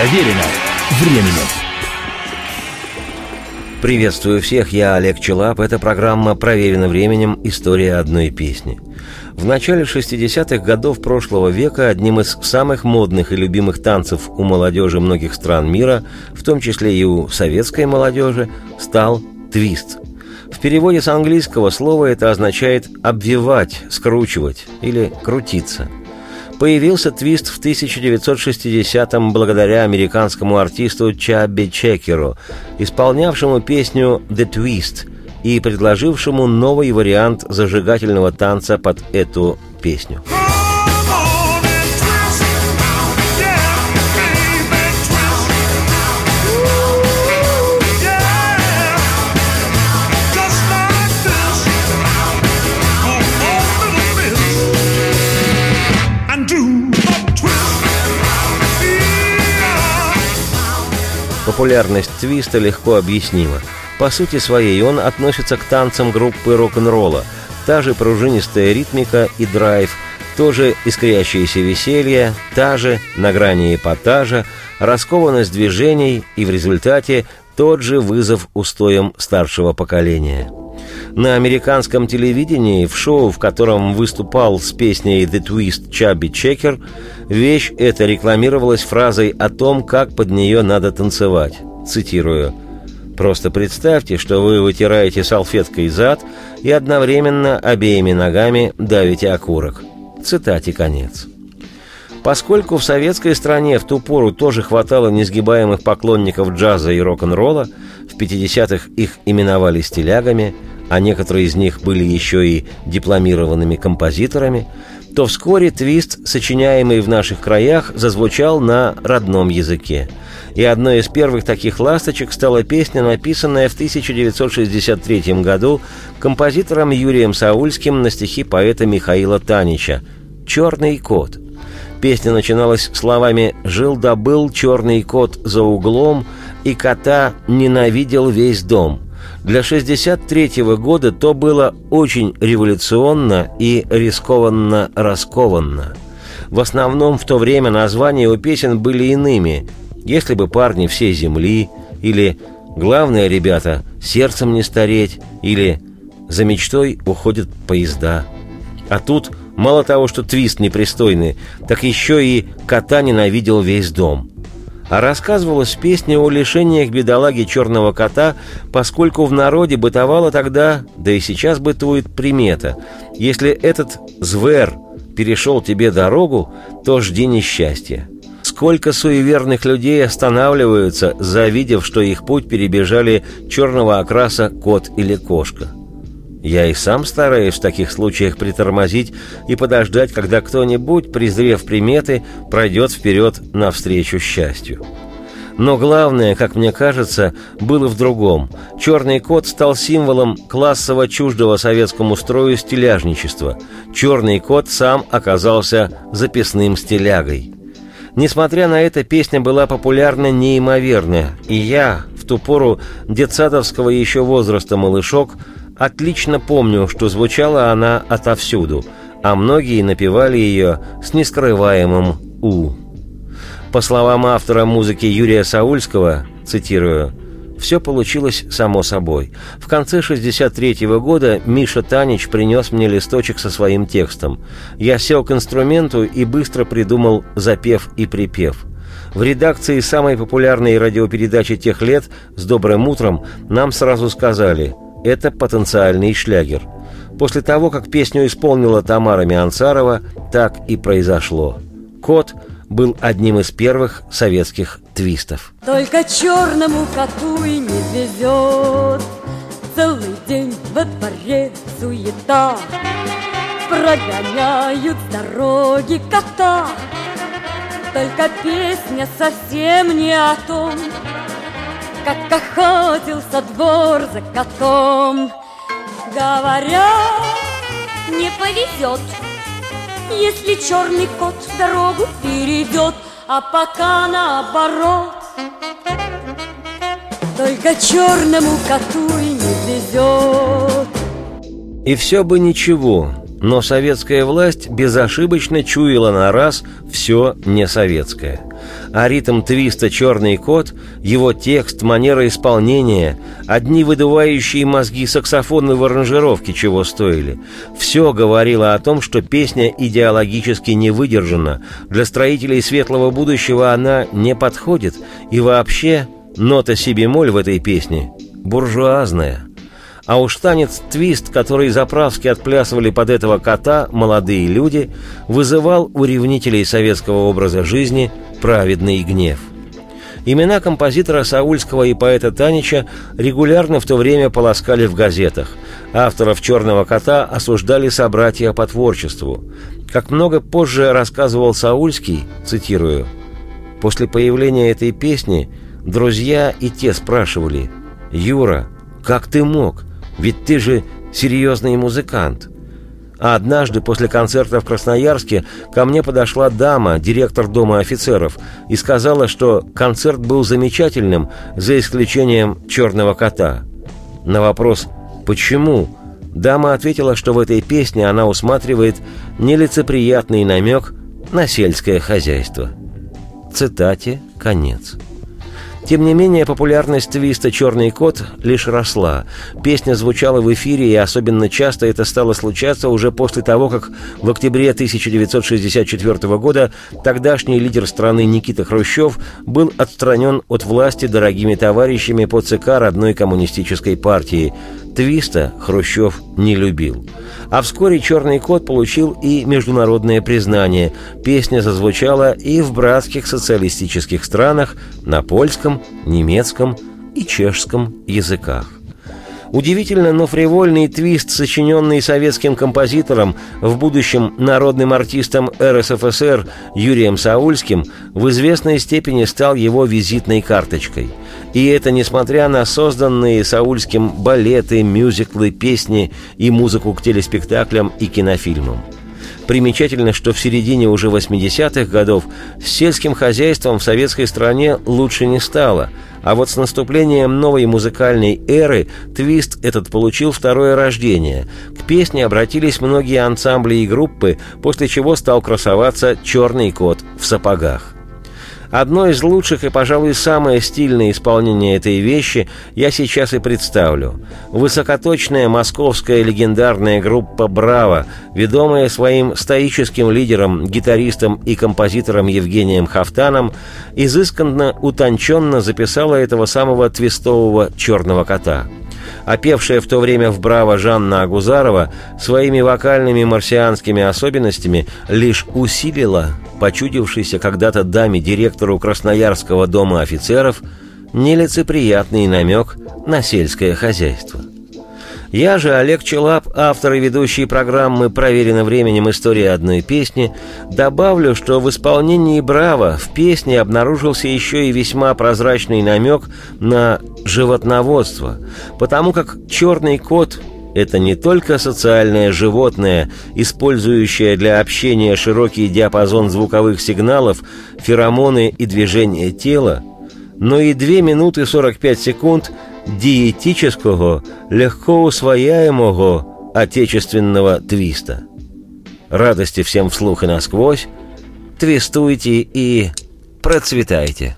Проверено временем. Приветствую всех, я Олег Челап. Это программа «Проверено временем. История одной песни». В начале 60-х годов прошлого века одним из самых модных и любимых танцев у молодежи многих стран мира, в том числе и у советской молодежи, стал твист. В переводе с английского слова это означает «обвивать», «скручивать» или «крутиться». Появился твист в 1960-м благодаря американскому артисту Чабби Чекеру, исполнявшему песню «The Twist», и предложившему новый вариант зажигательного танца под эту песню. Популярность твиста легко объяснима. По сути своей он относится к танцам группы рок-н-ролла. Та же пружинистая ритмика и драйв, тоже искрящееся веселье, та же, на грани эпатажа, раскованность движений и в результате тот же вызов устоям старшего поколения. На американском телевидении, в шоу, в котором выступал с песней «The Twist» Чабби Чекер, вещь эта рекламировалась фразой о том, как под нее надо танцевать. Цитирую – Просто представьте, что вы вытираете салфеткой зад и одновременно обеими ногами давите окурок. Цитате конец. Поскольку в советской стране в ту пору тоже хватало несгибаемых поклонников джаза и рок-н-ролла, в 50-х их именовали стилягами, а некоторые из них были еще и дипломированными композиторами, то вскоре твист, сочиняемый в наших краях, зазвучал на родном языке – и одной из первых таких «ласточек» стала песня, написанная в 1963 году композитором Юрием Саульским на стихи поэта Михаила Танича «Черный кот». Песня начиналась словами «Жил-добыл черный кот за углом, и кота ненавидел весь дом». Для 63 -го года то было очень революционно и рискованно раскованно. В основном в то время названия у песен были иными если бы парни всей земли, или «Главное, ребята, сердцем не стареть», или «За мечтой уходят поезда». А тут мало того, что твист непристойный, так еще и кота ненавидел весь дом. А рассказывалась песня о лишениях бедолаги черного кота, поскольку в народе бытовала тогда, да и сейчас бытует примета. Если этот звер перешел тебе дорогу, то жди несчастья. Сколько суеверных людей останавливаются, завидев, что их путь перебежали черного окраса кот или кошка. Я и сам стараюсь в таких случаях притормозить и подождать, когда кто-нибудь, презрев приметы, пройдет вперед навстречу счастью. Но главное, как мне кажется, было в другом. Черный кот стал символом классово чуждого советскому строю стиляжничества. Черный кот сам оказался записным стилягой. Несмотря на это, песня была популярна неимоверно, и я, в ту пору детсадовского еще возраста малышок, отлично помню, что звучала она отовсюду, а многие напевали ее с нескрываемым «у». По словам автора музыки Юрия Саульского, цитирую, все получилось само собой. В конце 63-го года Миша Танич принес мне листочек со своим текстом. Я сел к инструменту и быстро придумал запев и припев. В редакции самой популярной радиопередачи тех лет «С добрым утром» нам сразу сказали «Это потенциальный шлягер». После того, как песню исполнила Тамара Миансарова, так и произошло. Кот – был одним из первых советских твистов. Только черному коту и не везет Целый день во дворе суета Прогоняют дороги кота Только песня совсем не о том Как охотился двор за котом Говорят, не повезет если черный кот дорогу перейдет, а пока наоборот. Только черному коту и не везет. И все бы ничего, но советская власть безошибочно чуяла на раз все не советское. А ритм твиста «Черный кот», его текст, манера исполнения, одни выдувающие мозги саксофоны в аранжировке чего стоили. Все говорило о том, что песня идеологически не выдержана, для строителей светлого будущего она не подходит, и вообще нота си бемоль в этой песне буржуазная – а уж танец твист, который заправски отплясывали под этого кота молодые люди, вызывал у ревнителей советского образа жизни праведный гнев. Имена композитора Саульского и поэта Танича регулярно в то время полоскали в газетах. Авторов «Черного кота» осуждали собратья по творчеству. Как много позже рассказывал Саульский, цитирую, «После появления этой песни друзья и те спрашивали, «Юра, как ты мог? Ведь ты же серьезный музыкант. А однажды после концерта в Красноярске ко мне подошла дама, директор Дома офицеров, и сказала, что концерт был замечательным, за исключением «Черного кота». На вопрос «Почему?» дама ответила, что в этой песне она усматривает нелицеприятный намек на сельское хозяйство. Цитате конец. Тем не менее, популярность твиста «Черный кот» лишь росла. Песня звучала в эфире, и особенно часто это стало случаться уже после того, как в октябре 1964 года тогдашний лидер страны Никита Хрущев был отстранен от власти дорогими товарищами по ЦК родной коммунистической партии. Твиста Хрущев не любил. А вскоре «Черный кот» получил и международное признание. Песня зазвучала и в братских социалистических странах на польском, немецком и чешском языках. Удивительно, но фривольный твист, сочиненный советским композитором, в будущем народным артистом РСФСР Юрием Саульским, в известной степени стал его визитной карточкой. И это несмотря на созданные Саульским балеты, мюзиклы, песни и музыку к телеспектаклям и кинофильмам. Примечательно, что в середине уже 80-х годов с сельским хозяйством в советской стране лучше не стало, а вот с наступлением новой музыкальной эры твист этот получил второе рождение. К песне обратились многие ансамбли и группы, после чего стал красоваться «Черный кот» в сапогах. Одно из лучших и, пожалуй, самое стильное исполнение этой вещи я сейчас и представлю. Высокоточная московская легендарная группа «Браво», ведомая своим стоическим лидером, гитаристом и композитором Евгением Хафтаном, изысканно, утонченно записала этого самого твистового «черного кота» а певшая в то время в «Браво» Жанна Агузарова своими вокальными марсианскими особенностями лишь усилила почудившийся когда-то даме-директору Красноярского дома офицеров нелицеприятный намек на сельское хозяйство. Я же, Олег Челап, автор и ведущий программы «Проверено временем. История одной песни», добавлю, что в исполнении «Браво» в песне обнаружился еще и весьма прозрачный намек на животноводство, потому как «Черный кот» это не только социальное животное, использующее для общения широкий диапазон звуковых сигналов, феромоны и движения тела, но и 2 минуты 45 секунд – диетического, легко усвояемого отечественного твиста. Радости всем вслух и насквозь, твистуйте и процветайте.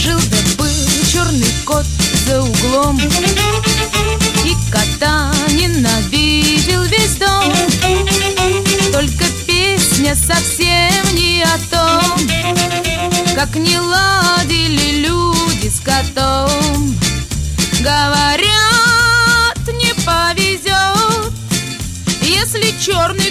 Жил да был черный кот за углом И кота ненавидел весь песня совсем не о том Как не ладили люди с котом. Говорят, не повезет Если черный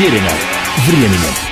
Проверено временем.